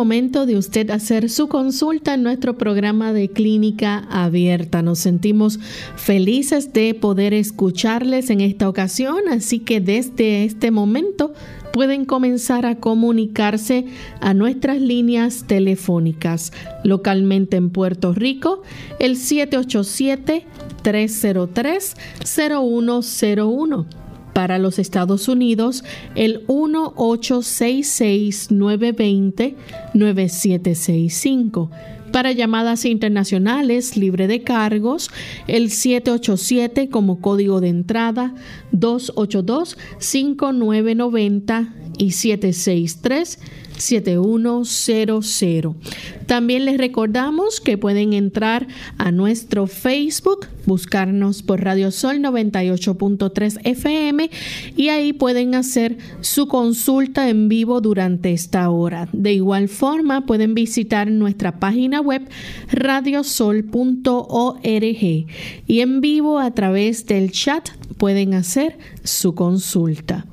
Momento de usted hacer su consulta en nuestro programa de clínica abierta. Nos sentimos felices de poder escucharles en esta ocasión, así que desde este momento pueden comenzar a comunicarse a nuestras líneas telefónicas localmente en Puerto Rico, el 787 303 0101 para los Estados Unidos el 1-866-920-9765. Para llamadas internacionales libre de cargos, el 787 como código de entrada, 282-5990 y 763 7100. También les recordamos que pueden entrar a nuestro Facebook, buscarnos por Radio Sol 98.3 FM y ahí pueden hacer su consulta en vivo durante esta hora. De igual forma, pueden visitar nuestra página web radiosol.org y en vivo a través del chat pueden hacer su consulta.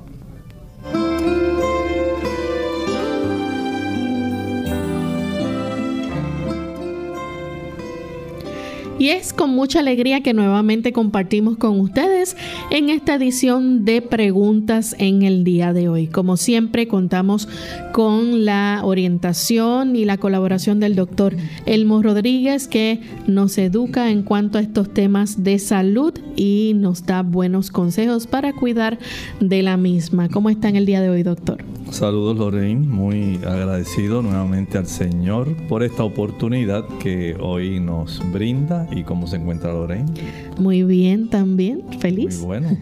Y es con mucha alegría que nuevamente compartimos con ustedes en esta edición de preguntas en el día de hoy. Como siempre, contamos con la orientación y la colaboración del doctor Elmo Rodríguez, que nos educa en cuanto a estos temas de salud y nos da buenos consejos para cuidar de la misma. ¿Cómo está en el día de hoy, doctor? Saludos, Lorraine. Muy agradecido nuevamente al Señor por esta oportunidad que hoy nos brinda ¿Y cómo se encuentra Lorraine? Muy bien también, feliz. Muy bueno.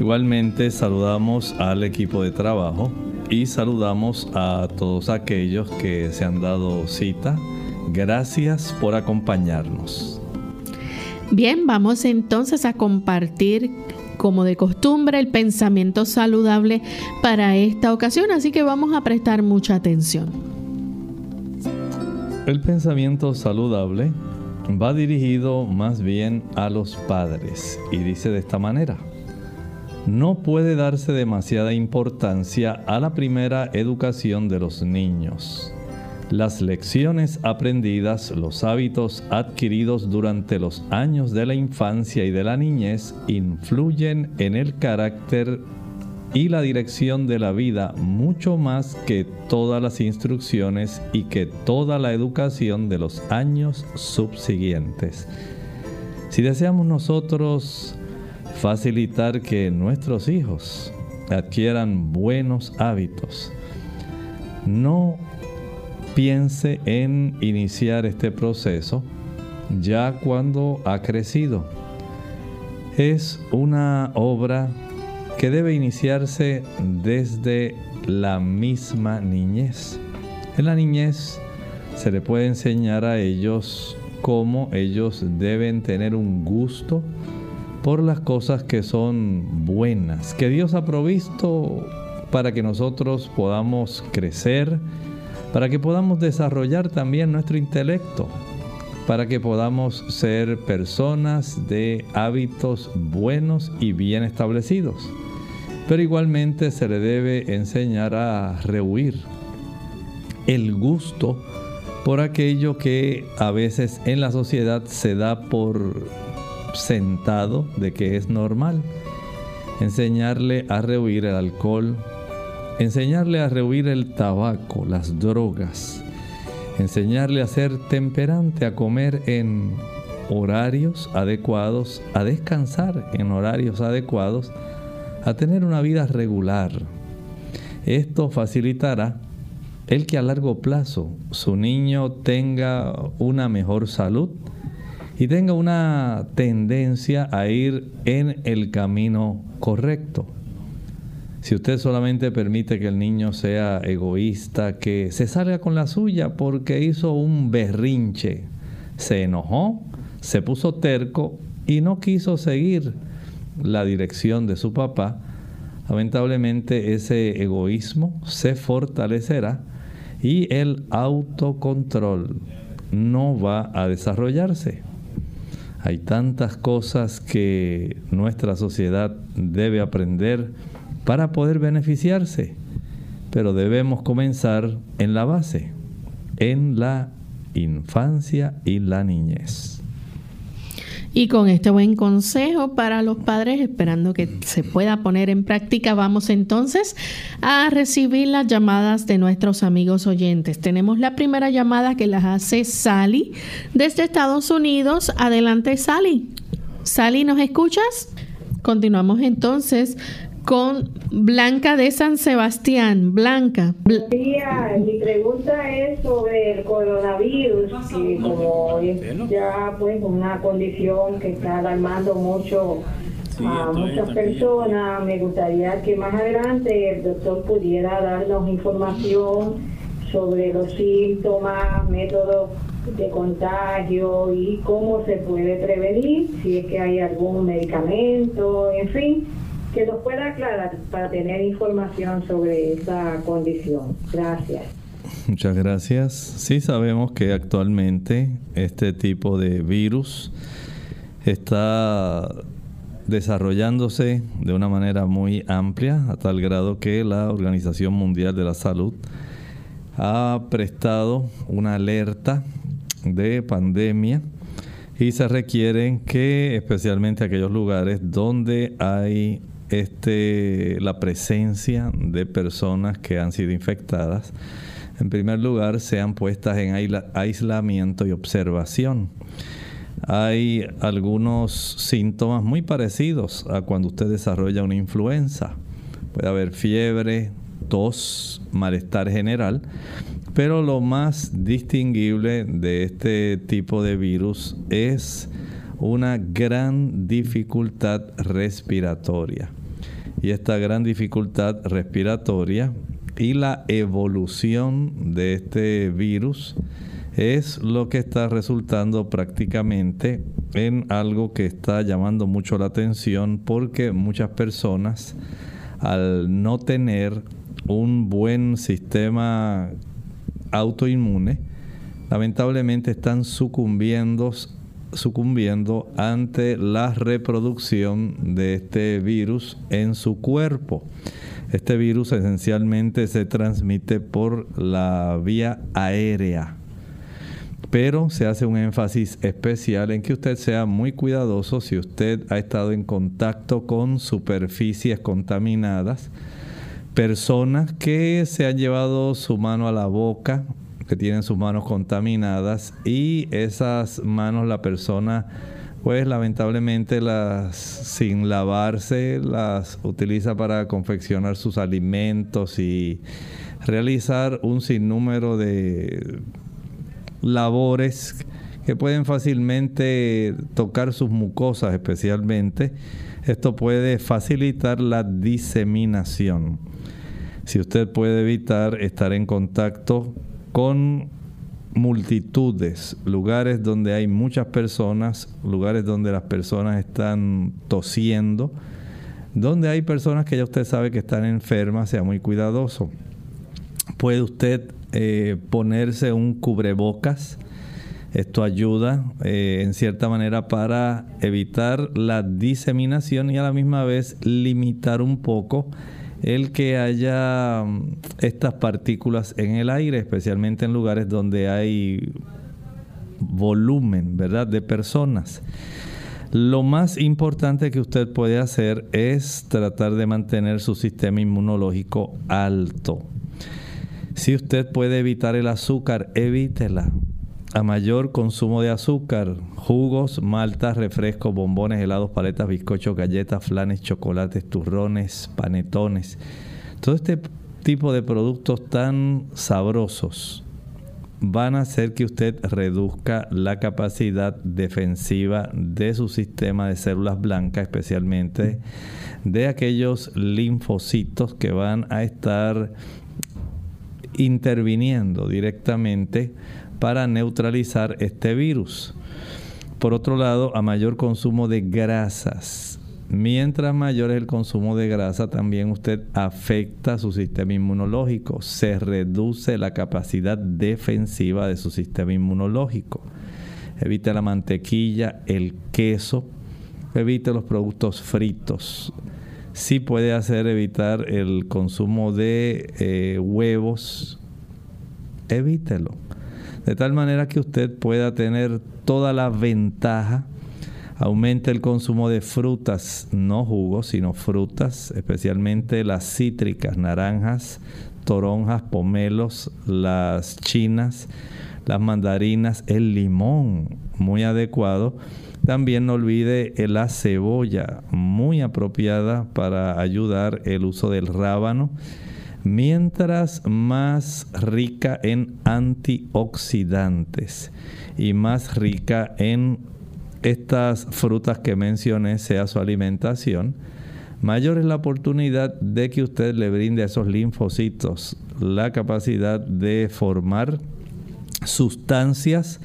Igualmente saludamos al equipo de trabajo y saludamos a todos aquellos que se han dado cita. Gracias por acompañarnos. Bien, vamos entonces a compartir como de costumbre el pensamiento saludable para esta ocasión, así que vamos a prestar mucha atención. El pensamiento saludable va dirigido más bien a los padres y dice de esta manera, no puede darse demasiada importancia a la primera educación de los niños. Las lecciones aprendidas, los hábitos adquiridos durante los años de la infancia y de la niñez influyen en el carácter y la dirección de la vida mucho más que todas las instrucciones y que toda la educación de los años subsiguientes. Si deseamos nosotros facilitar que nuestros hijos adquieran buenos hábitos, no piense en iniciar este proceso ya cuando ha crecido. Es una obra que debe iniciarse desde la misma niñez. En la niñez se le puede enseñar a ellos cómo ellos deben tener un gusto por las cosas que son buenas, que Dios ha provisto para que nosotros podamos crecer, para que podamos desarrollar también nuestro intelecto, para que podamos ser personas de hábitos buenos y bien establecidos. Pero igualmente se le debe enseñar a rehuir el gusto por aquello que a veces en la sociedad se da por sentado de que es normal. Enseñarle a rehuir el alcohol, enseñarle a rehuir el tabaco, las drogas, enseñarle a ser temperante, a comer en horarios adecuados, a descansar en horarios adecuados, a tener una vida regular. Esto facilitará el que a largo plazo su niño tenga una mejor salud y tenga una tendencia a ir en el camino correcto. Si usted solamente permite que el niño sea egoísta, que se salga con la suya porque hizo un berrinche, se enojó, se puso terco y no quiso seguir la dirección de su papá, lamentablemente ese egoísmo se fortalecerá y el autocontrol no va a desarrollarse. Hay tantas cosas que nuestra sociedad debe aprender para poder beneficiarse, pero debemos comenzar en la base, en la infancia y la niñez. Y con este buen consejo para los padres, esperando que se pueda poner en práctica, vamos entonces a recibir las llamadas de nuestros amigos oyentes. Tenemos la primera llamada que las hace Sally desde Estados Unidos. Adelante, Sally. Sally, ¿nos escuchas? Continuamos entonces con Blanca de San Sebastián. Blanca. mi pregunta es sobre el coronavirus, que como es ya pues una condición que está alarmando mucho a muchas personas, me gustaría que más adelante el doctor pudiera darnos información sobre los síntomas, métodos de contagio y cómo se puede prevenir, si es que hay algún medicamento, en fin que nos pueda aclarar para tener información sobre esta condición. Gracias. Muchas gracias. Sí sabemos que actualmente este tipo de virus está desarrollándose de una manera muy amplia, a tal grado que la Organización Mundial de la Salud ha prestado una alerta de pandemia y se requieren que especialmente aquellos lugares donde hay este, la presencia de personas que han sido infectadas, en primer lugar, sean puestas en aislamiento y observación. Hay algunos síntomas muy parecidos a cuando usted desarrolla una influenza. Puede haber fiebre, tos, malestar general, pero lo más distinguible de este tipo de virus es una gran dificultad respiratoria y esta gran dificultad respiratoria y la evolución de este virus es lo que está resultando prácticamente en algo que está llamando mucho la atención porque muchas personas al no tener un buen sistema autoinmune lamentablemente están sucumbiendo sucumbiendo ante la reproducción de este virus en su cuerpo. Este virus esencialmente se transmite por la vía aérea, pero se hace un énfasis especial en que usted sea muy cuidadoso si usted ha estado en contacto con superficies contaminadas, personas que se han llevado su mano a la boca que tienen sus manos contaminadas y esas manos la persona pues lamentablemente las sin lavarse las utiliza para confeccionar sus alimentos y realizar un sinnúmero de labores que pueden fácilmente tocar sus mucosas especialmente. Esto puede facilitar la diseminación. Si usted puede evitar estar en contacto con multitudes, lugares donde hay muchas personas, lugares donde las personas están tosiendo, donde hay personas que ya usted sabe que están enfermas, sea muy cuidadoso. Puede usted eh, ponerse un cubrebocas. Esto ayuda eh, en cierta manera para evitar la diseminación y a la misma vez limitar un poco el que haya mm, estas partículas en el aire, especialmente en lugares donde hay volumen, ¿verdad?, de personas. Lo más importante que usted puede hacer es tratar de mantener su sistema inmunológico alto. Si usted puede evitar el azúcar, evítela. A mayor consumo de azúcar, jugos, maltas, refrescos, bombones, helados, paletas, bizcochos, galletas, flanes, chocolates, turrones, panetones. Todo este tipo de productos tan sabrosos van a hacer que usted reduzca la capacidad defensiva de su sistema de células blancas, especialmente de aquellos linfocitos que van a estar interviniendo directamente para neutralizar este virus. Por otro lado, a mayor consumo de grasas, mientras mayor es el consumo de grasa, también usted afecta su sistema inmunológico, se reduce la capacidad defensiva de su sistema inmunológico. Evite la mantequilla, el queso, evite los productos fritos. Sí puede hacer evitar el consumo de eh, huevos, evítelo de tal manera que usted pueda tener toda la ventaja. Aumente el consumo de frutas, no jugos, sino frutas, especialmente las cítricas, naranjas, toronjas, pomelos, las chinas, las mandarinas, el limón, muy adecuado. También no olvide la cebolla, muy apropiada para ayudar el uso del rábano mientras más rica en antioxidantes y más rica en estas frutas que mencioné sea su alimentación, mayor es la oportunidad de que usted le brinde a esos linfocitos la capacidad de formar sustancias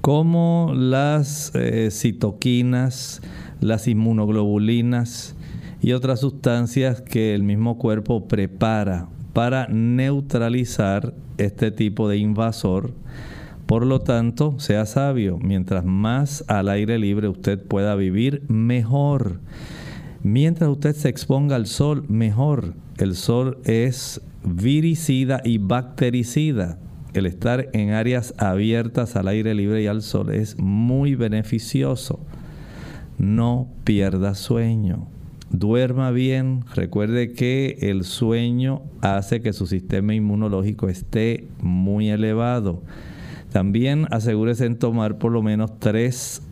como las eh, citoquinas, las inmunoglobulinas, y otras sustancias que el mismo cuerpo prepara para neutralizar este tipo de invasor. Por lo tanto, sea sabio, mientras más al aire libre usted pueda vivir, mejor. Mientras usted se exponga al sol, mejor. El sol es viricida y bactericida. El estar en áreas abiertas al aire libre y al sol es muy beneficioso. No pierda sueño duerma bien. Recuerde que el sueño hace que su sistema inmunológico esté muy elevado. También asegúrese en tomar por lo menos 3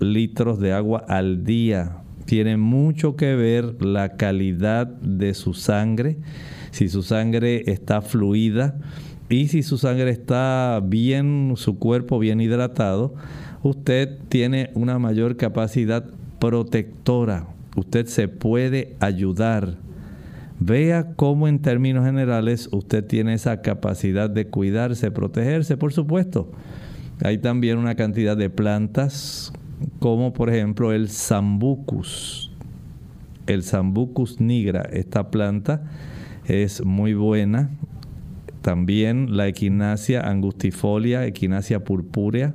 litros de agua al día. Tiene mucho que ver la calidad de su sangre, si su sangre está fluida y si su sangre está bien, su cuerpo bien hidratado, usted tiene una mayor capacidad protectora usted se puede ayudar. Vea cómo en términos generales usted tiene esa capacidad de cuidarse, protegerse, por supuesto. Hay también una cantidad de plantas como por ejemplo el Sambucus. El Sambucus nigra, esta planta es muy buena. También la equinacia angustifolia, equinacia purpúrea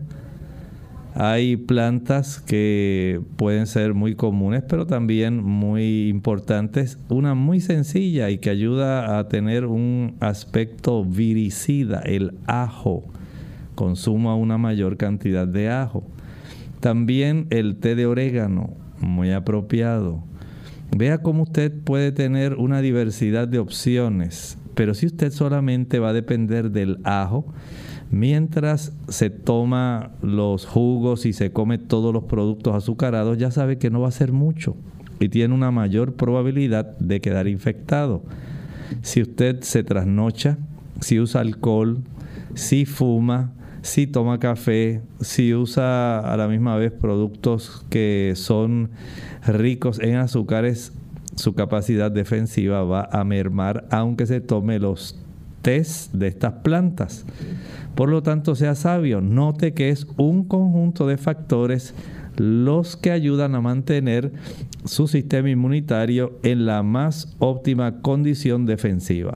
hay plantas que pueden ser muy comunes, pero también muy importantes. Una muy sencilla y que ayuda a tener un aspecto viricida, el ajo. Consuma una mayor cantidad de ajo. También el té de orégano, muy apropiado. Vea cómo usted puede tener una diversidad de opciones, pero si usted solamente va a depender del ajo, Mientras se toma los jugos y se come todos los productos azucarados, ya sabe que no va a ser mucho y tiene una mayor probabilidad de quedar infectado. Si usted se trasnocha, si usa alcohol, si fuma, si toma café, si usa a la misma vez productos que son ricos en azúcares, su capacidad defensiva va a mermar aunque se tome los test de estas plantas. Por lo tanto, sea sabio, note que es un conjunto de factores los que ayudan a mantener su sistema inmunitario en la más óptima condición defensiva.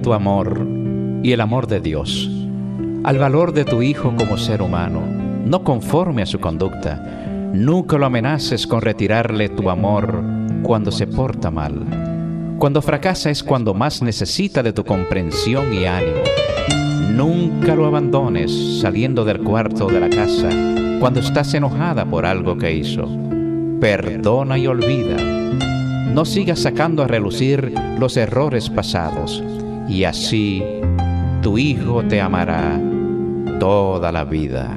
Tu amor y el amor de Dios al valor de tu hijo como ser humano, no conforme a su conducta. Nunca lo amenaces con retirarle tu amor cuando se porta mal. Cuando fracasa es cuando más necesita de tu comprensión y ánimo. Nunca lo abandones saliendo del cuarto de la casa cuando estás enojada por algo que hizo. Perdona y olvida. No sigas sacando a relucir los errores pasados y así tu hijo te amará toda la vida.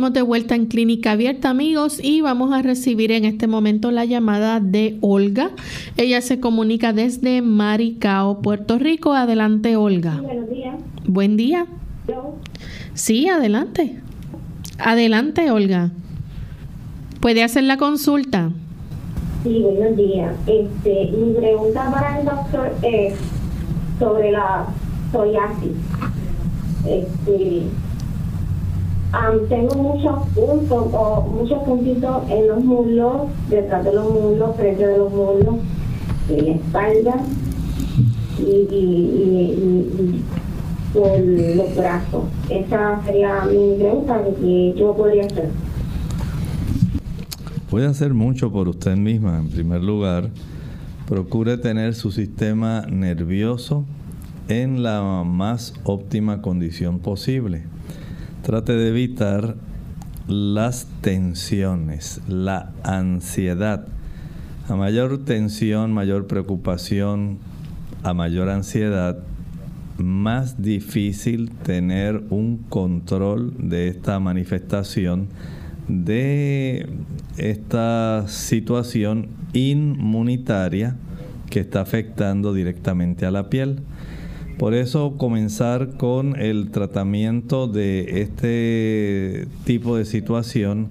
estamos de vuelta en Clínica Abierta, amigos, y vamos a recibir en este momento la llamada de Olga. Ella se comunica desde Maricao, Puerto Rico. Adelante, Olga. Buenos días. Buen día. Yo, Sí, adelante. Adelante, Olga. ¿Puede hacer la consulta? sí, buenos días. Este, mi pregunta para el doctor es sobre la psoriasis. Este, am, tengo muchos puntos o muchos puntitos en los muslos, detrás de los muslos, frente de los muslos, en la espalda y, y, y- y- y por los brazos. Esa sería mi pregunta que yo podría hacer. Puede hacer mucho por usted misma. En primer lugar, procure tener su sistema nervioso en la más óptima condición posible. Trate de evitar las tensiones, la ansiedad. A mayor tensión, mayor preocupación, a mayor ansiedad, más difícil tener un control de esta manifestación de esta situación inmunitaria que está afectando directamente a la piel. Por eso comenzar con el tratamiento de este tipo de situación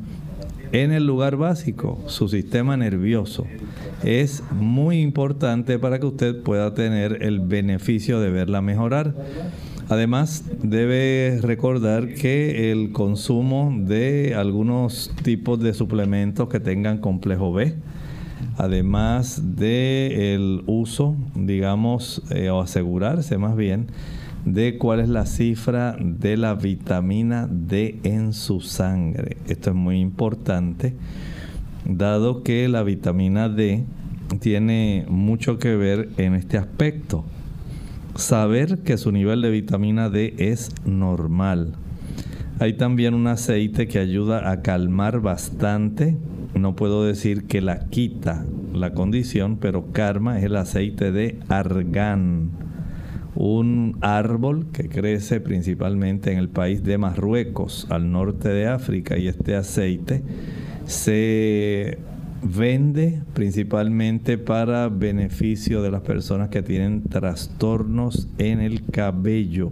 en el lugar básico, su sistema nervioso. Es muy importante para que usted pueda tener el beneficio de verla mejorar. Además, debe recordar que el consumo de algunos tipos de suplementos que tengan complejo B, además de el uso, digamos, eh, o asegurarse más bien, de cuál es la cifra de la vitamina D en su sangre. Esto es muy importante, dado que la vitamina D tiene mucho que ver en este aspecto. Saber que su nivel de vitamina D es normal. Hay también un aceite que ayuda a calmar bastante. No puedo decir que la quita la condición, pero calma es el aceite de argán un árbol que crece principalmente en el país de Marruecos, al norte de África, y este aceite se vende principalmente para beneficio de las personas que tienen trastornos en el cabello,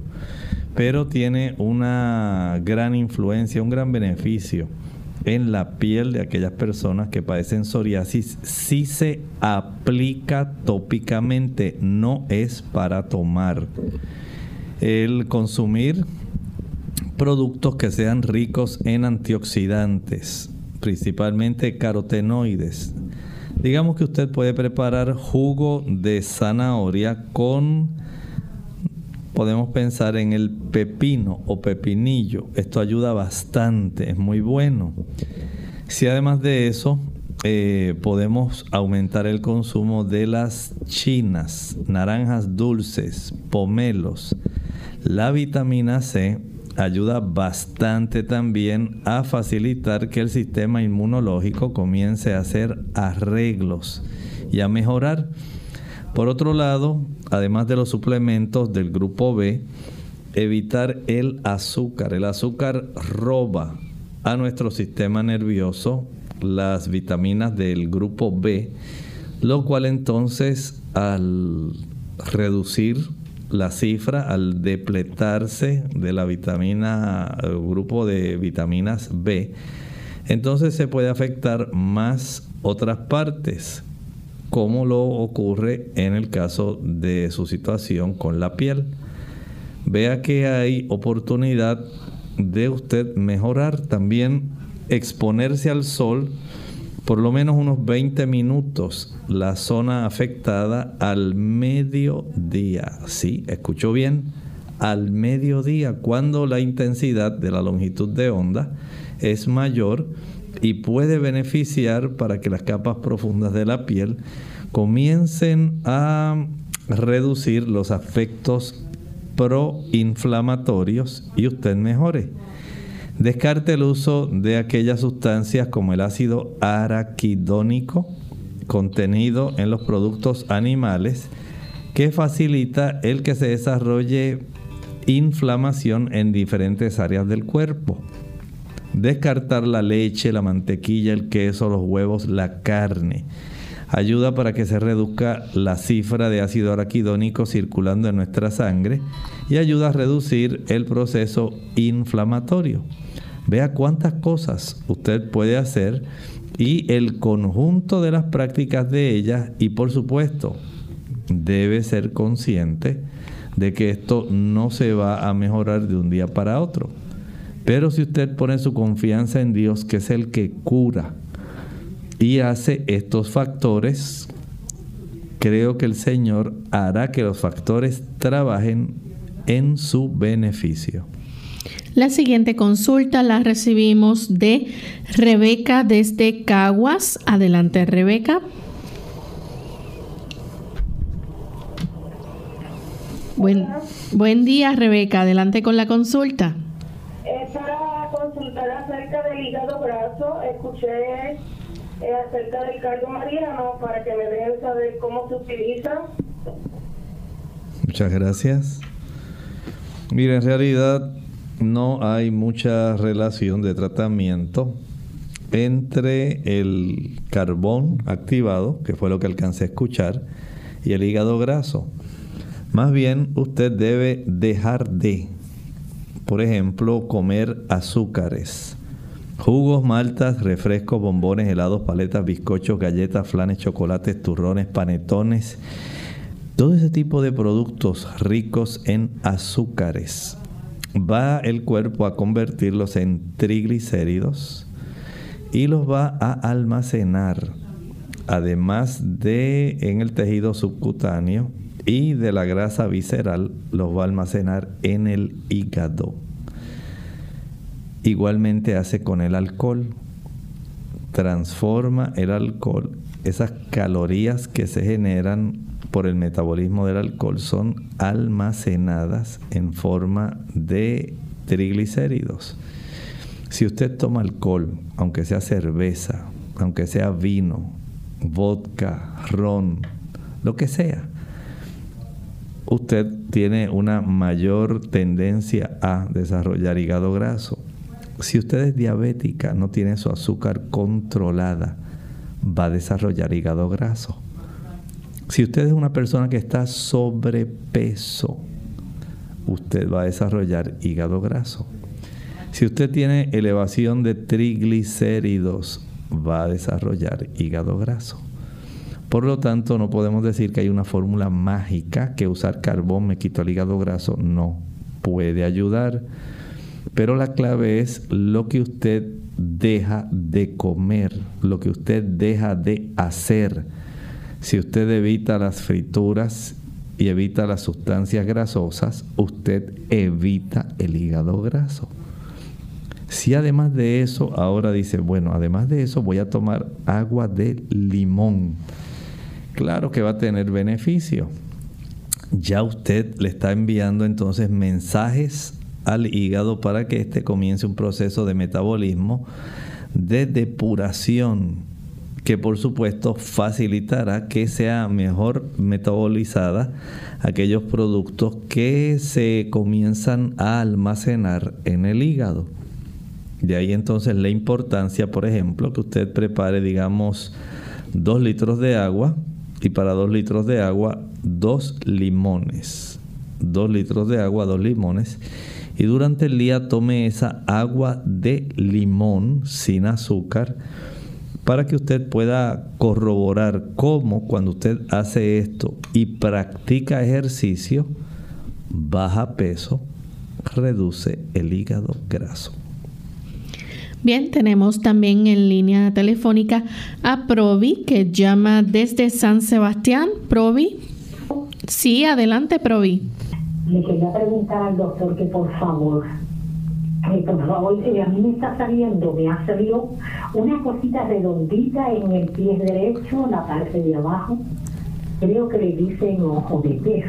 pero tiene una gran influencia, un gran beneficio en la piel de aquellas personas que padecen psoriasis si se aplica tópicamente, no es para tomar. El consumir productos que sean ricos en antioxidantes, principalmente carotenoides. Digamos que usted puede preparar jugo de zanahoria con podemos pensar en el pepino o pepinillo. Esto ayuda bastante, es muy bueno. Si además de eso eh, podemos aumentar el consumo de las chinas, naranjas dulces, pomelos, la vitamina C ayuda bastante también a facilitar que el sistema inmunológico comience a hacer arreglos y a mejorar. Por otro lado, además de los suplementos del grupo B, evitar el azúcar. El azúcar roba a nuestro sistema nervioso las vitaminas del grupo B, lo cual entonces al reducir la cifra, al depletarse de la vitamina, el grupo de vitaminas B, entonces se puede afectar más otras partes como lo ocurre en el caso de su situación con la piel. Vea que hay oportunidad de usted mejorar también exponerse al sol por lo menos unos 20 minutos la zona afectada al mediodía. Sí, escuchó bien, al mediodía, cuando la intensidad de la longitud de onda es mayor y puede beneficiar para que las capas profundas de la piel comiencen a reducir los afectos proinflamatorios y usted mejore. Descarte el uso de aquellas sustancias como el ácido araquidónico contenido en los productos animales que facilita el que se desarrolle inflamación en diferentes áreas del cuerpo. Descartar la leche, la mantequilla, el queso, los huevos, la carne. Ayuda para que se reduzca la cifra de ácido araquidónico circulando en nuestra sangre y ayuda a reducir el proceso inflamatorio. Vea cuántas cosas usted puede hacer y el conjunto de las prácticas de ellas y por supuesto debe ser consciente de que esto no se va a mejorar de un día para otro. Pero si usted pone su confianza en Dios, que es el que cura, y hace estos factores, creo que el Señor hará que los factores trabajen en su beneficio. La siguiente consulta la recibimos de Rebeca desde Caguas. Adelante, Rebeca. Buen, buen día, Rebeca. Adelante con la consulta consultar acerca del hígado graso. Escuché eh, acerca del cardio mariano para que me dejen saber cómo se utiliza. Muchas gracias. Mira, en realidad no hay mucha relación de tratamiento entre el carbón activado, que fue lo que alcancé a escuchar, y el hígado graso. Más bien, usted debe dejar de por ejemplo, comer azúcares. Jugos, maltas, refrescos, bombones, helados, paletas, bizcochos, galletas, flanes, chocolates, turrones, panetones. Todo ese tipo de productos ricos en azúcares. Va el cuerpo a convertirlos en triglicéridos y los va a almacenar. Además de en el tejido subcutáneo y de la grasa visceral los va a almacenar en el hígado. Igualmente hace con el alcohol. Transforma el alcohol. Esas calorías que se generan por el metabolismo del alcohol son almacenadas en forma de triglicéridos. Si usted toma alcohol, aunque sea cerveza, aunque sea vino, vodka, ron, lo que sea, usted tiene una mayor tendencia a desarrollar hígado graso. Si usted es diabética, no tiene su azúcar controlada, va a desarrollar hígado graso. Si usted es una persona que está sobrepeso, usted va a desarrollar hígado graso. Si usted tiene elevación de triglicéridos, va a desarrollar hígado graso. Por lo tanto, no podemos decir que hay una fórmula mágica que usar carbón me quita el hígado graso. No, puede ayudar. Pero la clave es lo que usted deja de comer, lo que usted deja de hacer. Si usted evita las frituras y evita las sustancias grasosas, usted evita el hígado graso. Si además de eso, ahora dice, bueno, además de eso voy a tomar agua de limón. Claro que va a tener beneficio. Ya usted le está enviando entonces mensajes al hígado para que éste comience un proceso de metabolismo, de depuración, que por supuesto facilitará que sea mejor metabolizada aquellos productos que se comienzan a almacenar en el hígado. De ahí entonces la importancia, por ejemplo, que usted prepare, digamos, dos litros de agua y para dos litros de agua, dos limones. Dos litros de agua, dos limones. Y durante el día tome esa agua de limón sin azúcar para que usted pueda corroborar cómo cuando usted hace esto y practica ejercicio, baja peso, reduce el hígado graso. Bien, tenemos también en línea telefónica a Provi que llama desde San Sebastián. Provi. Sí, adelante, Provi. Le quería preguntar al doctor que por favor, que por favor, a mí me está saliendo, me ha salido una cosita redondita en el pie derecho, la parte de abajo. Creo que le dicen ojo de pez.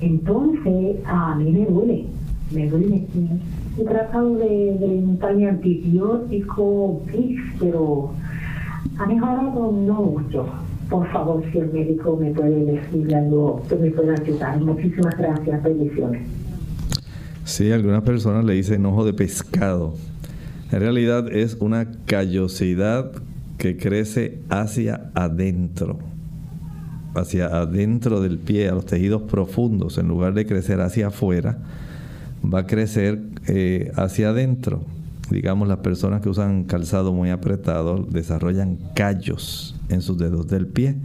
Entonces, a mí me duele, me duele he tratado de, de mi antibiótico, pero ha mejorado no mucho. Por favor, si el médico me puede decir algo que me pueda ayudar. Muchísimas gracias, bendiciones. Sí, algunas personas le dicen ojo de pescado. En realidad es una callosidad que crece hacia adentro, hacia adentro del pie, a los tejidos profundos, en lugar de crecer hacia afuera va a crecer eh, hacia adentro. Digamos, las personas que usan calzado muy apretado desarrollan callos en sus dedos del pie.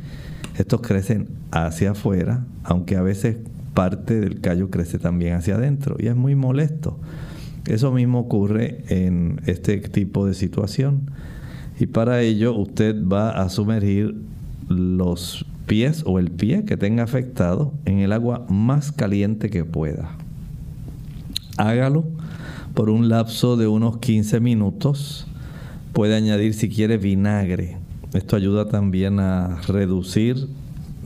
Estos crecen hacia afuera, aunque a veces parte del callo crece también hacia adentro y es muy molesto. Eso mismo ocurre en este tipo de situación. Y para ello usted va a sumergir los pies o el pie que tenga afectado en el agua más caliente que pueda hágalo por un lapso de unos 15 minutos. Puede añadir si quiere vinagre. Esto ayuda también a reducir,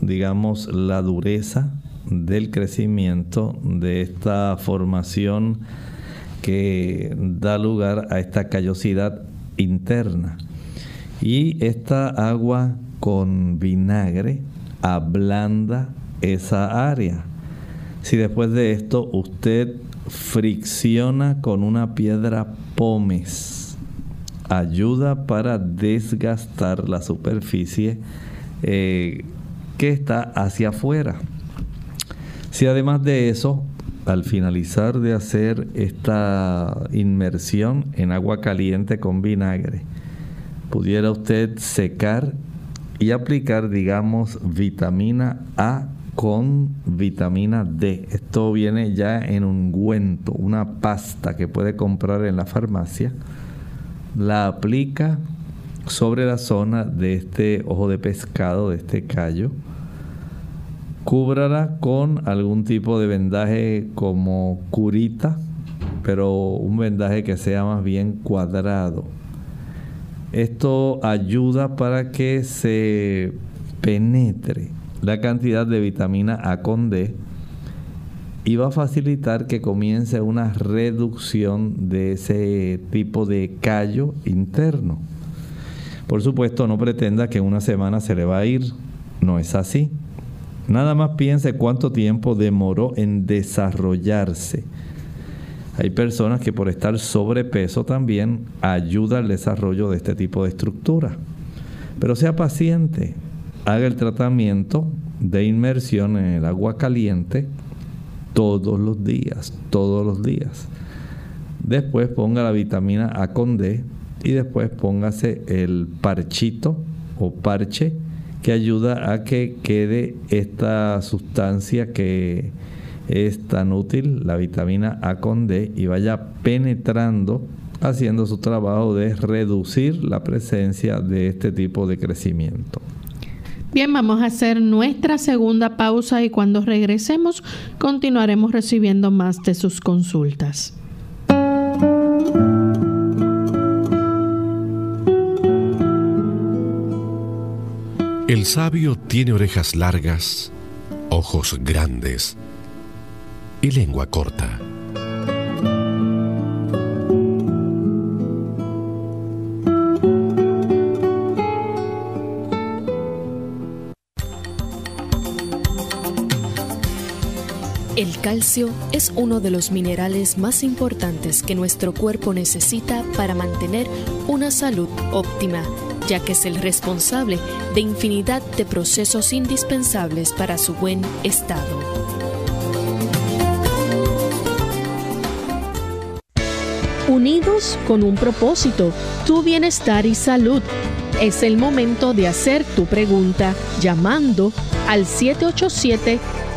digamos, la dureza del crecimiento de esta formación que da lugar a esta callosidad interna. Y esta agua con vinagre ablanda esa área. Si después de esto usted fricciona con una piedra pómez. Ayuda para desgastar la superficie eh, que está hacia afuera. Si además de eso, al finalizar de hacer esta inmersión en agua caliente con vinagre, pudiera usted secar y aplicar, digamos, vitamina A con vitamina D. Esto viene ya en un ungüento, una pasta que puede comprar en la farmacia. La aplica sobre la zona de este ojo de pescado, de este callo. Cúbrala con algún tipo de vendaje como curita, pero un vendaje que sea más bien cuadrado. Esto ayuda para que se penetre la cantidad de vitamina A con D y va a facilitar que comience una reducción de ese tipo de callo interno. Por supuesto, no pretenda que en una semana se le va a ir, no es así. Nada más piense cuánto tiempo demoró en desarrollarse. Hay personas que por estar sobrepeso también ayuda al desarrollo de este tipo de estructura. Pero sea paciente, haga el tratamiento de inmersión en el agua caliente todos los días, todos los días. Después ponga la vitamina A con D y después póngase el parchito o parche que ayuda a que quede esta sustancia que es tan útil, la vitamina A con D, y vaya penetrando, haciendo su trabajo de reducir la presencia de este tipo de crecimiento. Bien, vamos a hacer nuestra segunda pausa y cuando regresemos continuaremos recibiendo más de sus consultas. El sabio tiene orejas largas, ojos grandes y lengua corta. Calcio es uno de los minerales más importantes que nuestro cuerpo necesita para mantener una salud óptima ya que es el responsable de infinidad de procesos indispensables para su buen estado. Unidos con un propósito, tu bienestar y salud. Es el momento de hacer tu pregunta llamando al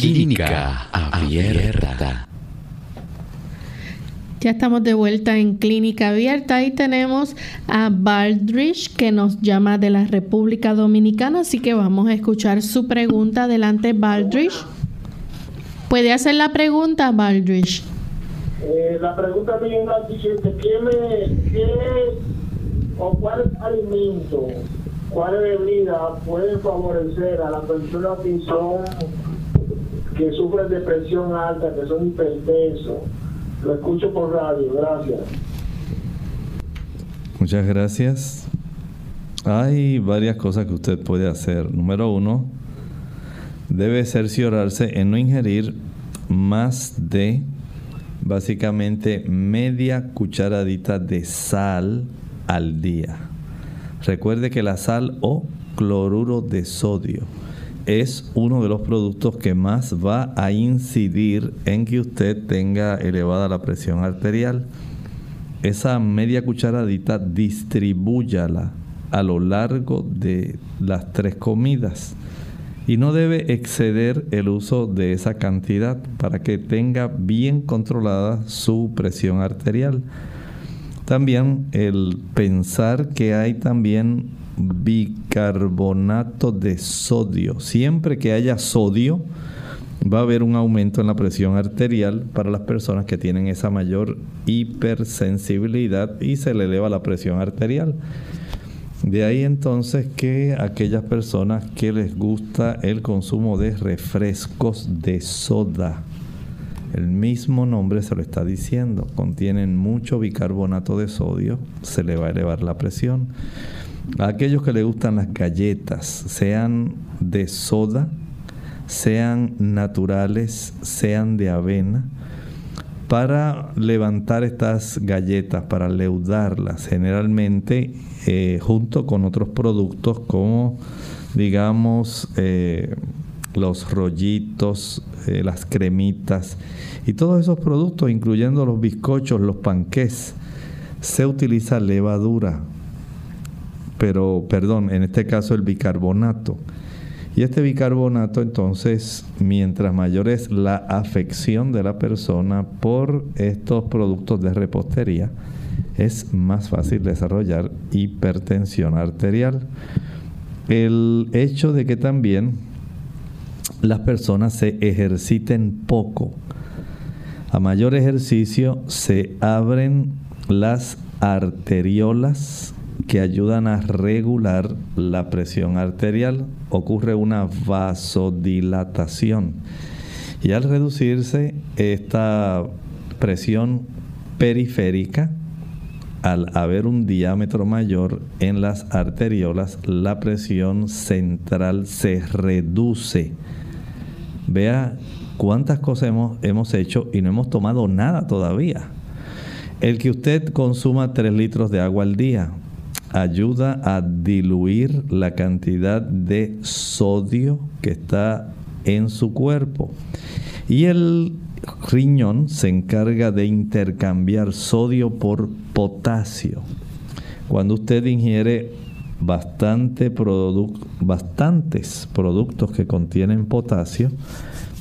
Clínica Abierta. Ya estamos de vuelta en Clínica Abierta y tenemos a Baldrich que nos llama de la República Dominicana, así que vamos a escuchar su pregunta. Adelante, Baldrich. ¿Puede hacer la pregunta, Baldrich? Eh, la pregunta mía es la siguiente: ¿qué, me, qué o cuáles alimentos, cuáles bebidas pueden favorecer a las personas que son que sufren de presión alta, que son hipertensos? Lo escucho por radio, gracias. Muchas gracias. Hay varias cosas que usted puede hacer. Número uno, debe cerciorarse en no ingerir más de básicamente media cucharadita de sal al día. Recuerde que la sal o cloruro de sodio es uno de los productos que más va a incidir en que usted tenga elevada la presión arterial. Esa media cucharadita distribúyala a lo largo de las tres comidas y no debe exceder el uso de esa cantidad para que tenga bien controlada su presión arterial. También el pensar que hay también bicarbonato de sodio. Siempre que haya sodio, va a haber un aumento en la presión arterial para las personas que tienen esa mayor hipersensibilidad y se le eleva la presión arterial. De ahí entonces que aquellas personas que les gusta el consumo de refrescos de soda, el mismo nombre se lo está diciendo, contienen mucho bicarbonato de sodio, se le va a elevar la presión. A aquellos que les gustan las galletas, sean de soda, sean naturales, sean de avena, para levantar estas galletas, para leudarlas, generalmente eh, junto con otros productos como, digamos, eh, los rollitos, eh, las cremitas y todos esos productos, incluyendo los bizcochos, los panqués, se utiliza levadura pero perdón, en este caso el bicarbonato. Y este bicarbonato entonces, mientras mayor es la afección de la persona por estos productos de repostería, es más fácil desarrollar hipertensión arterial. el hecho de que también las personas se ejerciten poco. A mayor ejercicio se abren las arteriolas que ayudan a regular la presión arterial. Ocurre una vasodilatación. Y al reducirse esta presión periférica, al haber un diámetro mayor en las arteriolas, la presión central se reduce. Vea cuántas cosas hemos, hemos hecho y no hemos tomado nada todavía. El que usted consuma 3 litros de agua al día ayuda a diluir la cantidad de sodio que está en su cuerpo. Y el riñón se encarga de intercambiar sodio por potasio. Cuando usted ingiere bastante bastantes productos que contienen potasio,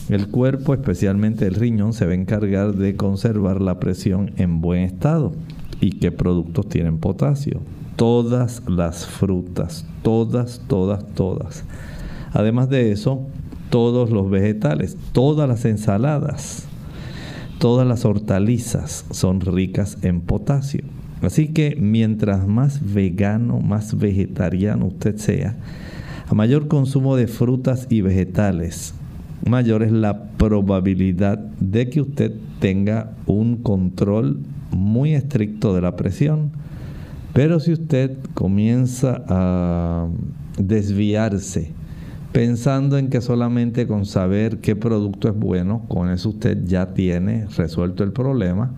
el cuerpo, especialmente el riñón, se va a encargar de conservar la presión en buen estado. ¿Y qué productos tienen potasio? Todas las frutas, todas, todas, todas. Además de eso, todos los vegetales, todas las ensaladas, todas las hortalizas son ricas en potasio. Así que mientras más vegano, más vegetariano usted sea, a mayor consumo de frutas y vegetales, mayor es la probabilidad de que usted tenga un control muy estricto de la presión. Pero si usted comienza a desviarse, pensando en que solamente con saber qué producto es bueno, con eso usted ya tiene resuelto el problema,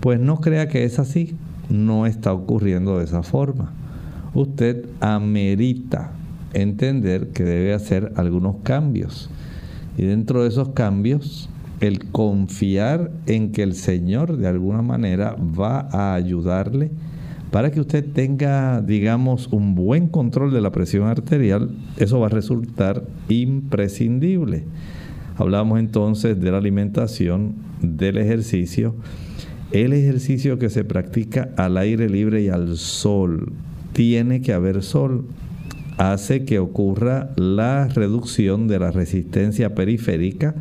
pues no crea que es así, no está ocurriendo de esa forma. Usted amerita entender que debe hacer algunos cambios. Y dentro de esos cambios, el confiar en que el Señor de alguna manera va a ayudarle para que usted tenga, digamos, un buen control de la presión arterial, eso va a resultar imprescindible. Hablamos entonces de la alimentación, del ejercicio, el ejercicio que se practica al aire libre y al sol. Tiene que haber sol hace que ocurra la reducción de la resistencia periférica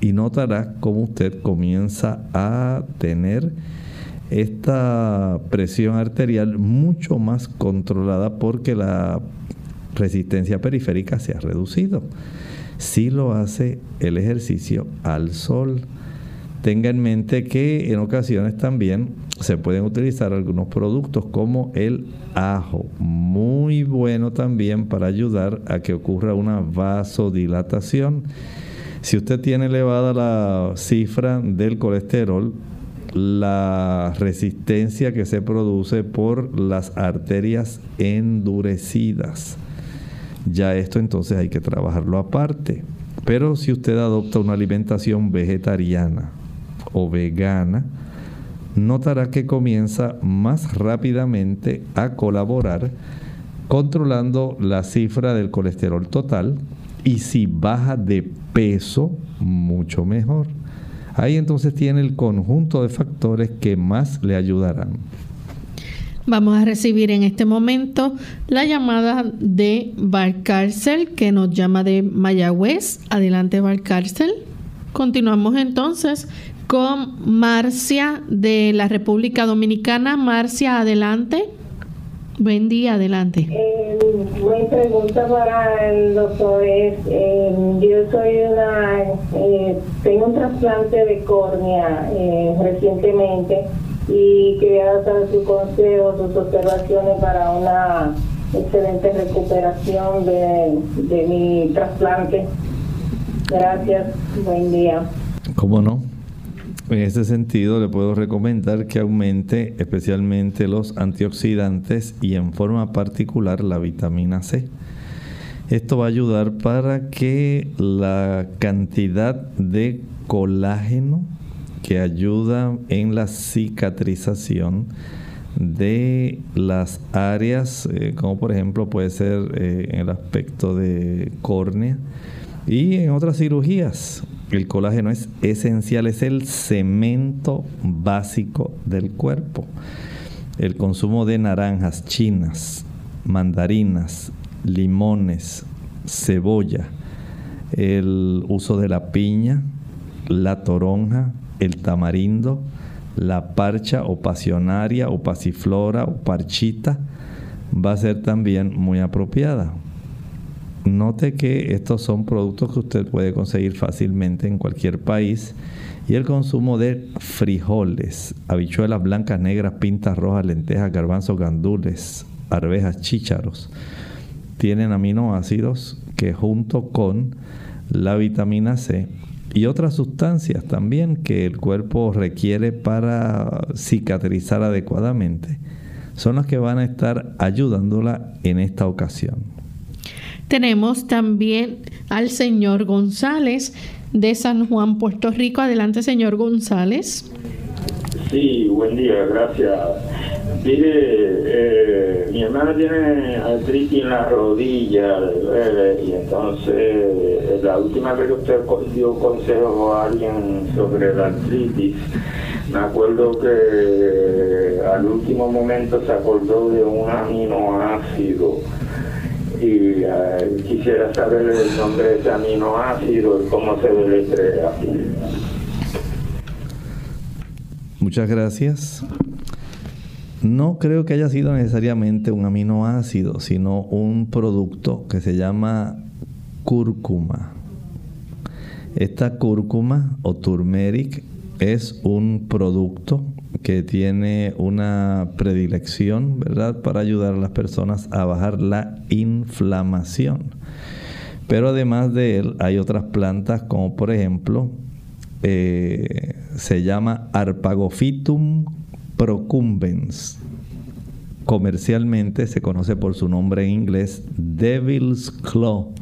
y notará cómo usted comienza a tener esta presión arterial mucho más controlada porque la resistencia periférica se ha reducido. Si lo hace el ejercicio al sol, tenga en mente que en ocasiones también se pueden utilizar algunos productos como el ajo, muy bueno también para ayudar a que ocurra una vasodilatación. Si usted tiene elevada la cifra del colesterol, la resistencia que se produce por las arterias endurecidas. Ya esto entonces hay que trabajarlo aparte. Pero si usted adopta una alimentación vegetariana o vegana, notará que comienza más rápidamente a colaborar controlando la cifra del colesterol total y si baja de peso, mucho mejor. Ahí entonces tiene el conjunto de factores que más le ayudarán. Vamos a recibir en este momento la llamada de Valcárcel, que nos llama de Mayagüez. Adelante, Valcárcel. Continuamos entonces con Marcia de la República Dominicana. Marcia, adelante. Buen día, adelante. Eh, mi pregunta para el doctor es, eh, yo soy una, eh, tengo un trasplante de córnea eh, recientemente y quería dar sus consejos, sus observaciones para una excelente recuperación de, de mi trasplante. Gracias, buen día. ¿Cómo no? En ese sentido, le puedo recomendar que aumente especialmente los antioxidantes y en forma particular la vitamina C. Esto va a ayudar para que la cantidad de colágeno que ayuda en la cicatrización de las áreas, eh, como por ejemplo puede ser eh, en el aspecto de córnea y en otras cirugías, el colágeno es esencial, es el cemento básico del cuerpo. El consumo de naranjas chinas, mandarinas, limones, cebolla, el uso de la piña, la toronja, el tamarindo, la parcha o pasionaria o pasiflora o parchita va a ser también muy apropiada. Note que estos son productos que usted puede conseguir fácilmente en cualquier país y el consumo de frijoles, habichuelas blancas, negras, pintas rojas, lentejas, garbanzos, gandules, arvejas, chícharos, tienen aminoácidos que junto con la vitamina C y otras sustancias también que el cuerpo requiere para cicatrizar adecuadamente, son las que van a estar ayudándola en esta ocasión. Tenemos también al señor González de San Juan, Puerto Rico. Adelante, señor González. Sí, buen día, gracias. Mire, eh, mi hermana tiene artritis en la rodilla y entonces la última vez que usted dio consejo a alguien sobre la artritis, me acuerdo que al último momento se acordó de un aminoácido y eh, quisiera saber el nombre de ese aminoácido y cómo se deletrea. Muchas gracias. No creo que haya sido necesariamente un aminoácido, sino un producto que se llama cúrcuma. Esta cúrcuma o turmeric es un producto que tiene una predilección, ¿verdad?, para ayudar a las personas a bajar la inflamación. Pero además de él, hay otras plantas como por ejemplo, eh, se llama Arpagophytum procumbens. Comercialmente se conoce por su nombre en inglés Devil's Claw,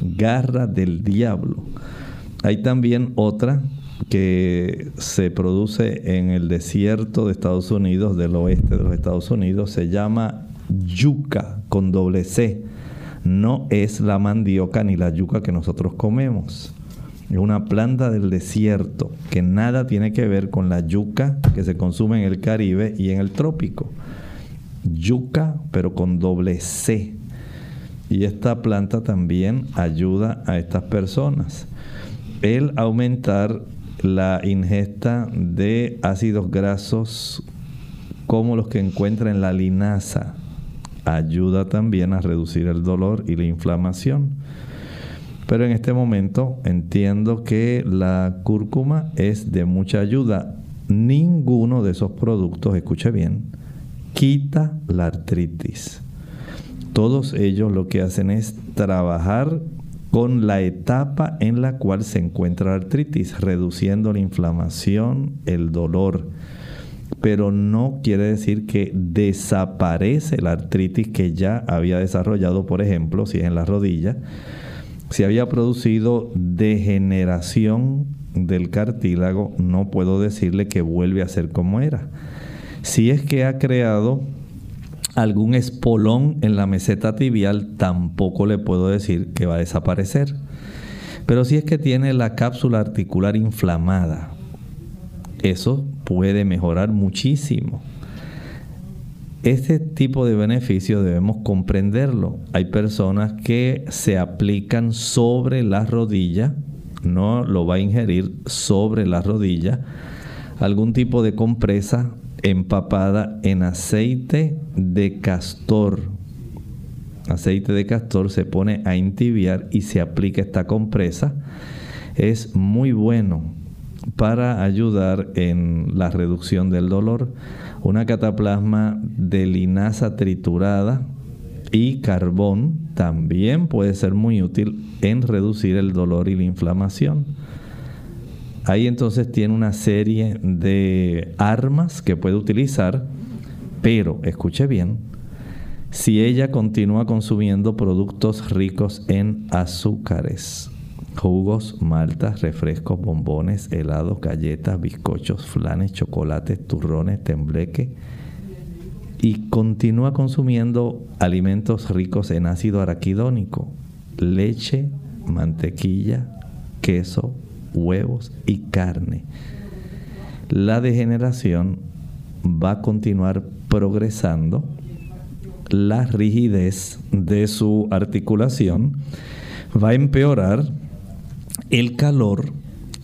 garra del diablo. Hay también otra que se produce en el desierto de Estados Unidos, del oeste de los Estados Unidos, se llama yuca con doble C. No es la mandioca ni la yuca que nosotros comemos. Es una planta del desierto que nada tiene que ver con la yuca que se consume en el Caribe y en el trópico. Yuca, pero con doble C. Y esta planta también ayuda a estas personas. El aumentar la ingesta de ácidos grasos como los que encuentra en la linaza ayuda también a reducir el dolor y la inflamación. Pero en este momento entiendo que la cúrcuma es de mucha ayuda. Ninguno de esos productos, escuche bien, quita la artritis. Todos ellos lo que hacen es trabajar con la etapa en la cual se encuentra la artritis, reduciendo la inflamación, el dolor. Pero no quiere decir que desaparece la artritis que ya había desarrollado, por ejemplo, si es en la rodilla, si había producido degeneración del cartílago, no puedo decirle que vuelve a ser como era. Si es que ha creado algún espolón en la meseta tibial, tampoco le puedo decir que va a desaparecer. Pero si es que tiene la cápsula articular inflamada, eso puede mejorar muchísimo. Este tipo de beneficio debemos comprenderlo. Hay personas que se aplican sobre la rodilla, no lo va a ingerir sobre la rodilla, algún tipo de compresa empapada en aceite de castor. Aceite de castor se pone a intibiar y se aplica esta compresa. Es muy bueno para ayudar en la reducción del dolor. Una cataplasma de linaza triturada y carbón también puede ser muy útil en reducir el dolor y la inflamación. Ahí entonces tiene una serie de armas que puede utilizar, pero escuche bien, si ella continúa consumiendo productos ricos en azúcares, jugos, maltas, refrescos, bombones, helados, galletas, bizcochos, flanes, chocolates, turrones, tembleque, y continúa consumiendo alimentos ricos en ácido araquidónico, leche, mantequilla, queso, huevos y carne. La degeneración va a continuar progresando la rigidez de su articulación, va a empeorar el calor,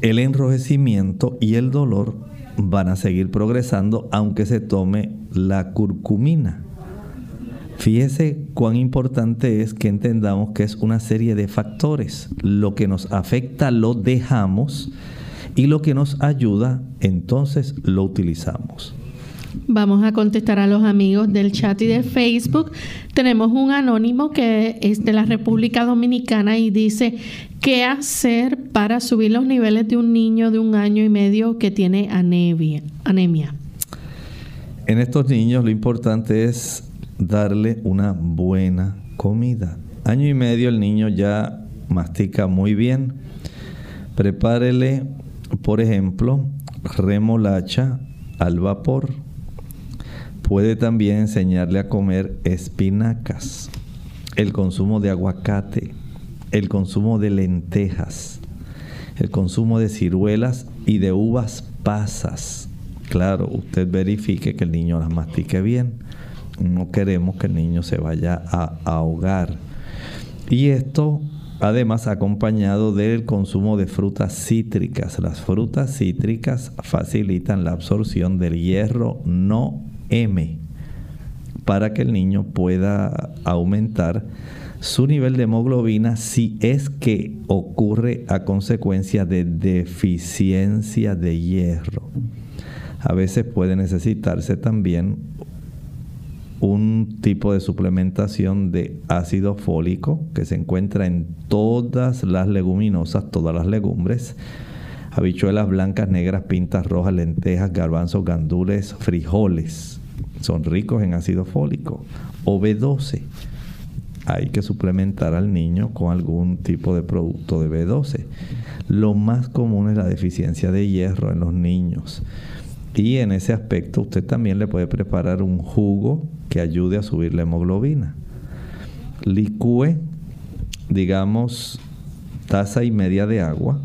el enrojecimiento y el dolor van a seguir progresando aunque se tome la curcumina. Fíjese cuán importante es que entendamos que es una serie de factores. Lo que nos afecta lo dejamos y lo que nos ayuda entonces lo utilizamos. Vamos a contestar a los amigos del chat y de Facebook. Tenemos un anónimo que es de la República Dominicana y dice, ¿qué hacer para subir los niveles de un niño de un año y medio que tiene anemia? anemia? En estos niños lo importante es darle una buena comida. Año y medio el niño ya mastica muy bien. Prepárele, por ejemplo, remolacha al vapor. Puede también enseñarle a comer espinacas, el consumo de aguacate, el consumo de lentejas, el consumo de ciruelas y de uvas pasas. Claro, usted verifique que el niño las mastique bien no queremos que el niño se vaya a ahogar. Y esto además acompañado del consumo de frutas cítricas. Las frutas cítricas facilitan la absorción del hierro no M para que el niño pueda aumentar su nivel de hemoglobina si es que ocurre a consecuencia de deficiencia de hierro. A veces puede necesitarse también un tipo de suplementación de ácido fólico que se encuentra en todas las leguminosas, todas las legumbres, habichuelas blancas, negras, pintas rojas, lentejas, garbanzos, gandules, frijoles. Son ricos en ácido fólico. O B12. Hay que suplementar al niño con algún tipo de producto de B12. Lo más común es la deficiencia de hierro en los niños. Y en ese aspecto usted también le puede preparar un jugo que ayude a subir la hemoglobina. Licúe, digamos, taza y media de agua,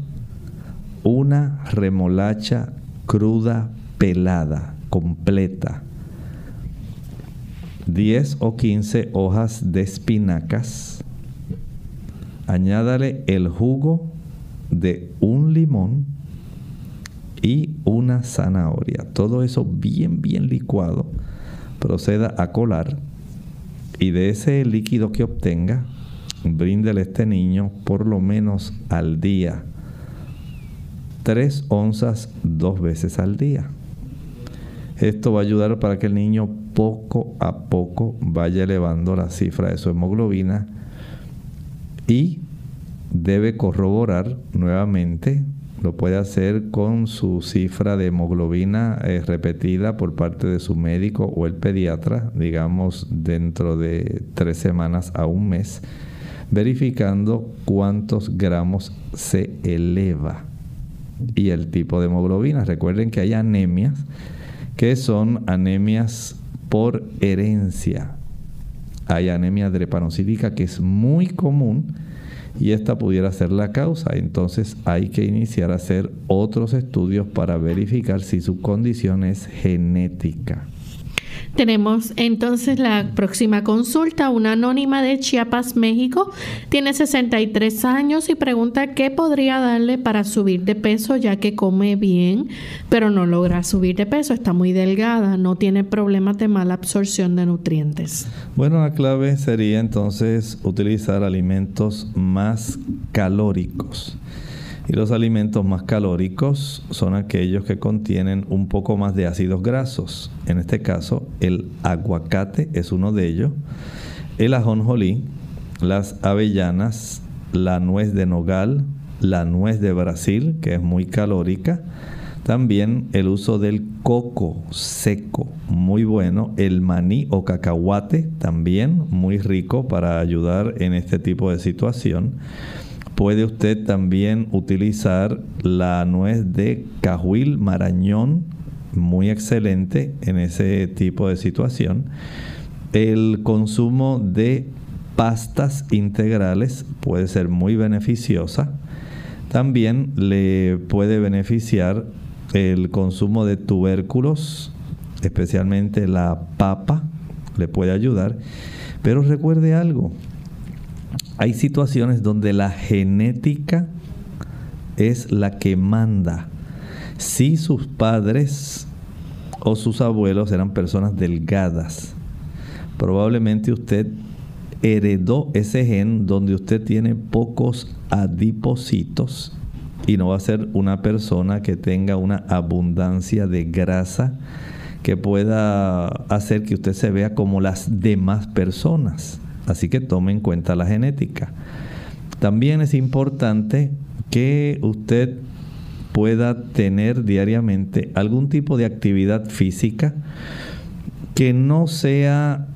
una remolacha cruda pelada, completa, 10 o 15 hojas de espinacas, añádale el jugo de un limón y una zanahoria. Todo eso bien, bien licuado. Proceda a colar y de ese líquido que obtenga, bríndele a este niño por lo menos al día. Tres onzas dos veces al día. Esto va a ayudar para que el niño poco a poco vaya elevando la cifra de su hemoglobina y debe corroborar nuevamente lo puede hacer con su cifra de hemoglobina eh, repetida por parte de su médico o el pediatra, digamos dentro de tres semanas a un mes, verificando cuántos gramos se eleva y el tipo de hemoglobina. Recuerden que hay anemias que son anemias por herencia. Hay anemia drepanocítica que es muy común y esta pudiera ser la causa. Entonces hay que iniciar a hacer otros estudios para verificar si su condición es genética. Tenemos entonces la próxima consulta, una anónima de Chiapas, México, tiene 63 años y pregunta qué podría darle para subir de peso ya que come bien, pero no logra subir de peso, está muy delgada, no tiene problemas de mala absorción de nutrientes. Bueno, la clave sería entonces utilizar alimentos más calóricos. Y los alimentos más calóricos son aquellos que contienen un poco más de ácidos grasos. En este caso, el aguacate es uno de ellos, el ajonjolí, las avellanas, la nuez de nogal, la nuez de Brasil, que es muy calórica, también el uso del coco seco, muy bueno. El maní o cacahuate, también muy rico para ayudar en este tipo de situación. Puede usted también utilizar la nuez de cajuil marañón, muy excelente en ese tipo de situación. El consumo de pastas integrales puede ser muy beneficiosa. También le puede beneficiar el consumo de tubérculos, especialmente la papa, le puede ayudar. Pero recuerde algo, hay situaciones donde la genética es la que manda. Si sus padres o sus abuelos eran personas delgadas, probablemente usted heredó ese gen donde usted tiene pocos adipocitos y no va a ser una persona que tenga una abundancia de grasa que pueda hacer que usted se vea como las demás personas. Así que tome en cuenta la genética. También es importante que usted pueda tener diariamente algún tipo de actividad física que no sea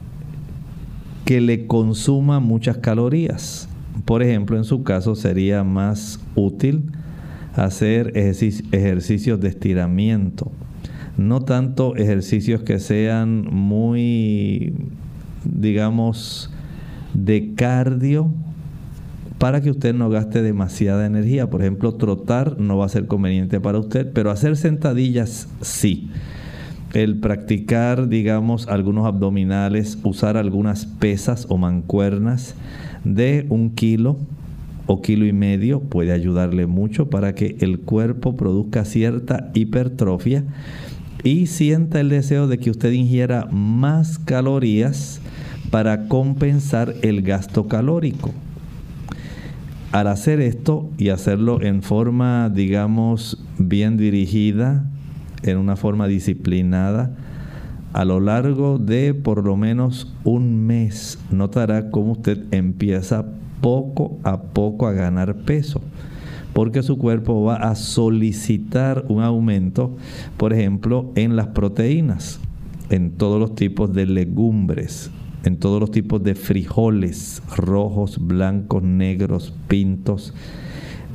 que le consuma muchas calorías. Por ejemplo, en su caso sería más útil hacer ejercicios de estiramiento, no tanto ejercicios que sean muy, digamos, de cardio para que usted no gaste demasiada energía. Por ejemplo, trotar no va a ser conveniente para usted, pero hacer sentadillas sí. El practicar, digamos, algunos abdominales, usar algunas pesas o mancuernas de un kilo o kilo y medio puede ayudarle mucho para que el cuerpo produzca cierta hipertrofia y sienta el deseo de que usted ingiera más calorías para compensar el gasto calórico. Al hacer esto y hacerlo en forma, digamos, bien dirigida, en una forma disciplinada, a lo largo de por lo menos un mes, notará cómo usted empieza poco a poco a ganar peso porque su cuerpo va a solicitar un aumento, por ejemplo, en las proteínas, en todos los tipos de legumbres, en todos los tipos de frijoles, rojos, blancos, negros, pintos.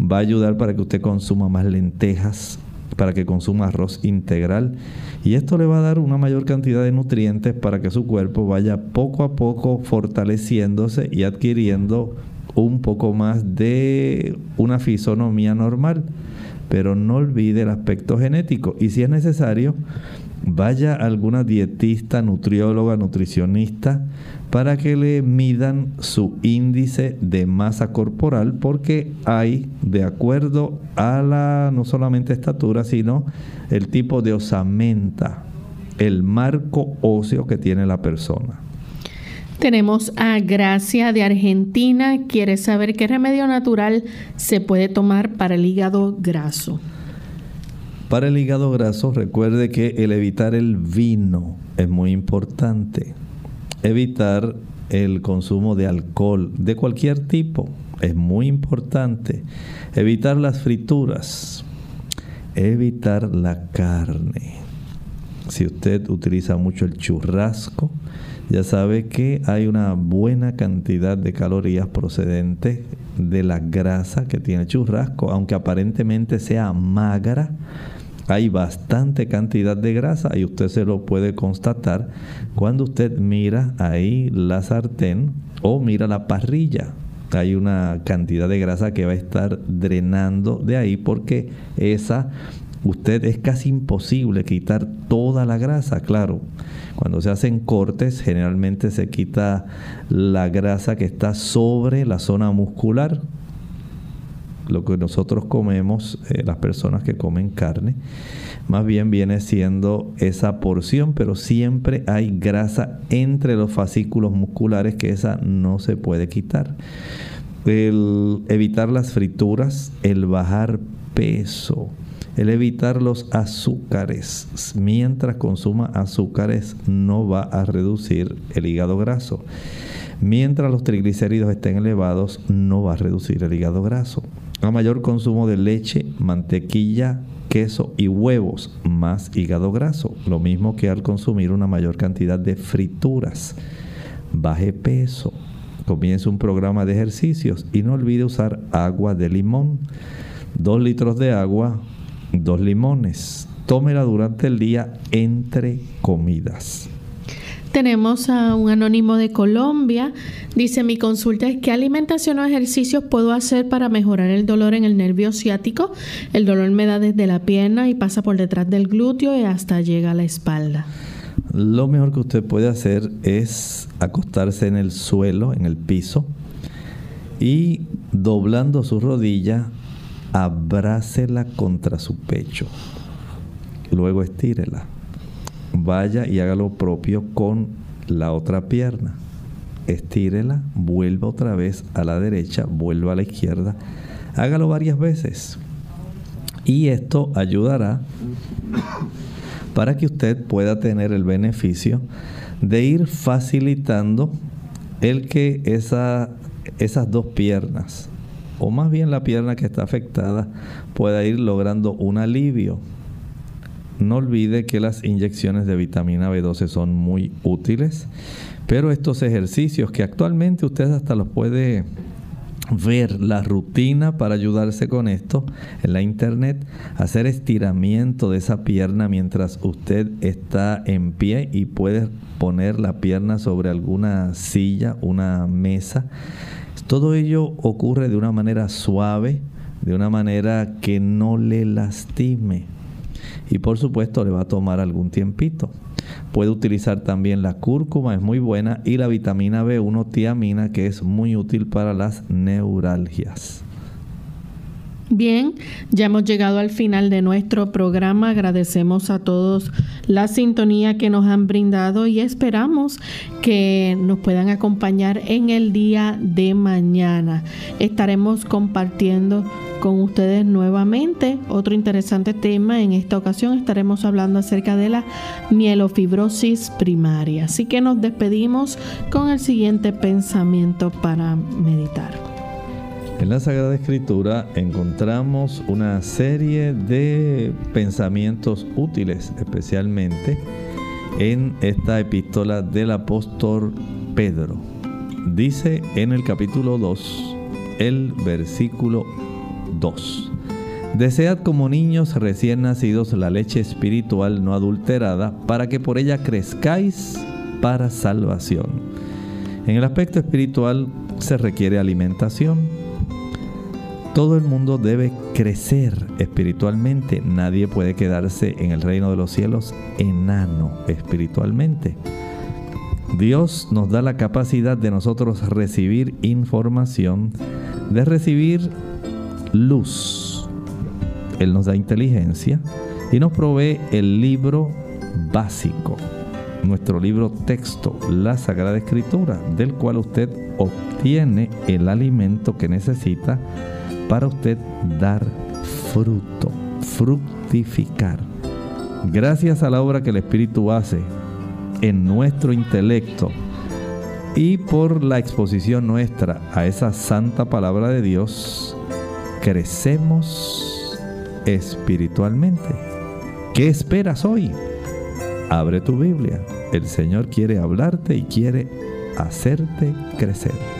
Va a ayudar para que usted consuma más lentejas, para que consuma arroz integral. Y esto le va a dar una mayor cantidad de nutrientes para que su cuerpo vaya poco a poco fortaleciéndose y adquiriendo un poco más de una fisonomía normal. Pero no olvide el aspecto genético. Y si es necesario, vaya a alguna dietista, nutrióloga, nutricionista para que le midan su índice de masa corporal porque hay, de acuerdo a la no solamente estatura, sino el tipo de osamenta, el marco óseo que tiene la persona. Tenemos a Gracia de Argentina. Quiere saber qué remedio natural se puede tomar para el hígado graso. Para el hígado graso, recuerde que el evitar el vino es muy importante. Evitar el consumo de alcohol de cualquier tipo es muy importante. Evitar las frituras. Evitar la carne. Si usted utiliza mucho el churrasco, ya sabe que hay una buena cantidad de calorías procedentes de la grasa que tiene churrasco, aunque aparentemente sea magra, hay bastante cantidad de grasa y usted se lo puede constatar cuando usted mira ahí la sartén o mira la parrilla. Hay una cantidad de grasa que va a estar drenando de ahí porque esa usted es casi imposible quitar toda la grasa, claro. Cuando se hacen cortes, generalmente se quita la grasa que está sobre la zona muscular, lo que nosotros comemos, eh, las personas que comen carne, más bien viene siendo esa porción, pero siempre hay grasa entre los fascículos musculares que esa no se puede quitar. El evitar las frituras, el bajar peso, el evitar los azúcares. Mientras consuma azúcares no va a reducir el hígado graso. Mientras los triglicéridos estén elevados no va a reducir el hígado graso. A mayor consumo de leche, mantequilla, queso y huevos, más hígado graso. Lo mismo que al consumir una mayor cantidad de frituras. Baje peso. Comience un programa de ejercicios y no olvide usar agua de limón. Dos litros de agua, dos limones. Tómela durante el día entre comidas. Tenemos a un anónimo de Colombia. Dice, mi consulta es qué alimentación o ejercicios puedo hacer para mejorar el dolor en el nervio ciático. El dolor me da desde la pierna y pasa por detrás del glúteo y hasta llega a la espalda. lo mejor que usted puede hacer es acostarse en el suelo, en el piso, y doblando su rodilla, abrácela contra su pecho. Luego estírela. Vaya y haga lo propio con la otra pierna. Estírela, vuelva otra vez a la derecha, vuelva a la izquierda. Hágalo varias veces. Y esto ayudará para que usted pueda tener el beneficio de ir facilitando el que esa, esas dos piernas, o más bien la pierna que está afectada, pueda ir logrando un alivio. No olvide que las inyecciones de vitamina B12 son muy útiles, pero estos ejercicios que actualmente usted hasta los puede ver la rutina para ayudarse con esto en la internet, hacer estiramiento de esa pierna mientras usted está en pie y puede poner la pierna sobre alguna silla, una mesa. Todo ello ocurre de una manera suave, de una manera que no le lastime. Y por supuesto le va a tomar algún tiempito. Puede utilizar también la cúrcuma, es muy buena, y la vitamina B1 tiamina, que es muy útil para las neuralgias. Bien, ya hemos llegado al final de nuestro programa. Agradecemos a todos la sintonía que nos han brindado y esperamos que nos puedan acompañar en el día de mañana. Estaremos compartiendo con ustedes nuevamente otro interesante tema. En esta ocasión estaremos hablando acerca de la mielofibrosis primaria. Así que nos despedimos con el siguiente pensamiento para meditar. En la Sagrada Escritura encontramos una serie de pensamientos útiles, especialmente en esta epístola del apóstol Pedro. Dice en el capítulo 2, el versículo 2. Desead como niños recién nacidos la leche espiritual no adulterada, para que por ella crezcáis para salvación. En el aspecto espiritual se requiere alimentación, todo el mundo debe crecer espiritualmente. Nadie puede quedarse en el reino de los cielos enano espiritualmente. Dios nos da la capacidad de nosotros recibir información, de recibir luz. Él nos da inteligencia y nos provee el libro básico, nuestro libro texto, la Sagrada Escritura, del cual usted obtiene el alimento que necesita para usted dar fruto, fructificar. Gracias a la obra que el Espíritu hace en nuestro intelecto y por la exposición nuestra a esa santa palabra de Dios, crecemos espiritualmente. ¿Qué esperas hoy? Abre tu Biblia. El Señor quiere hablarte y quiere hacerte crecer.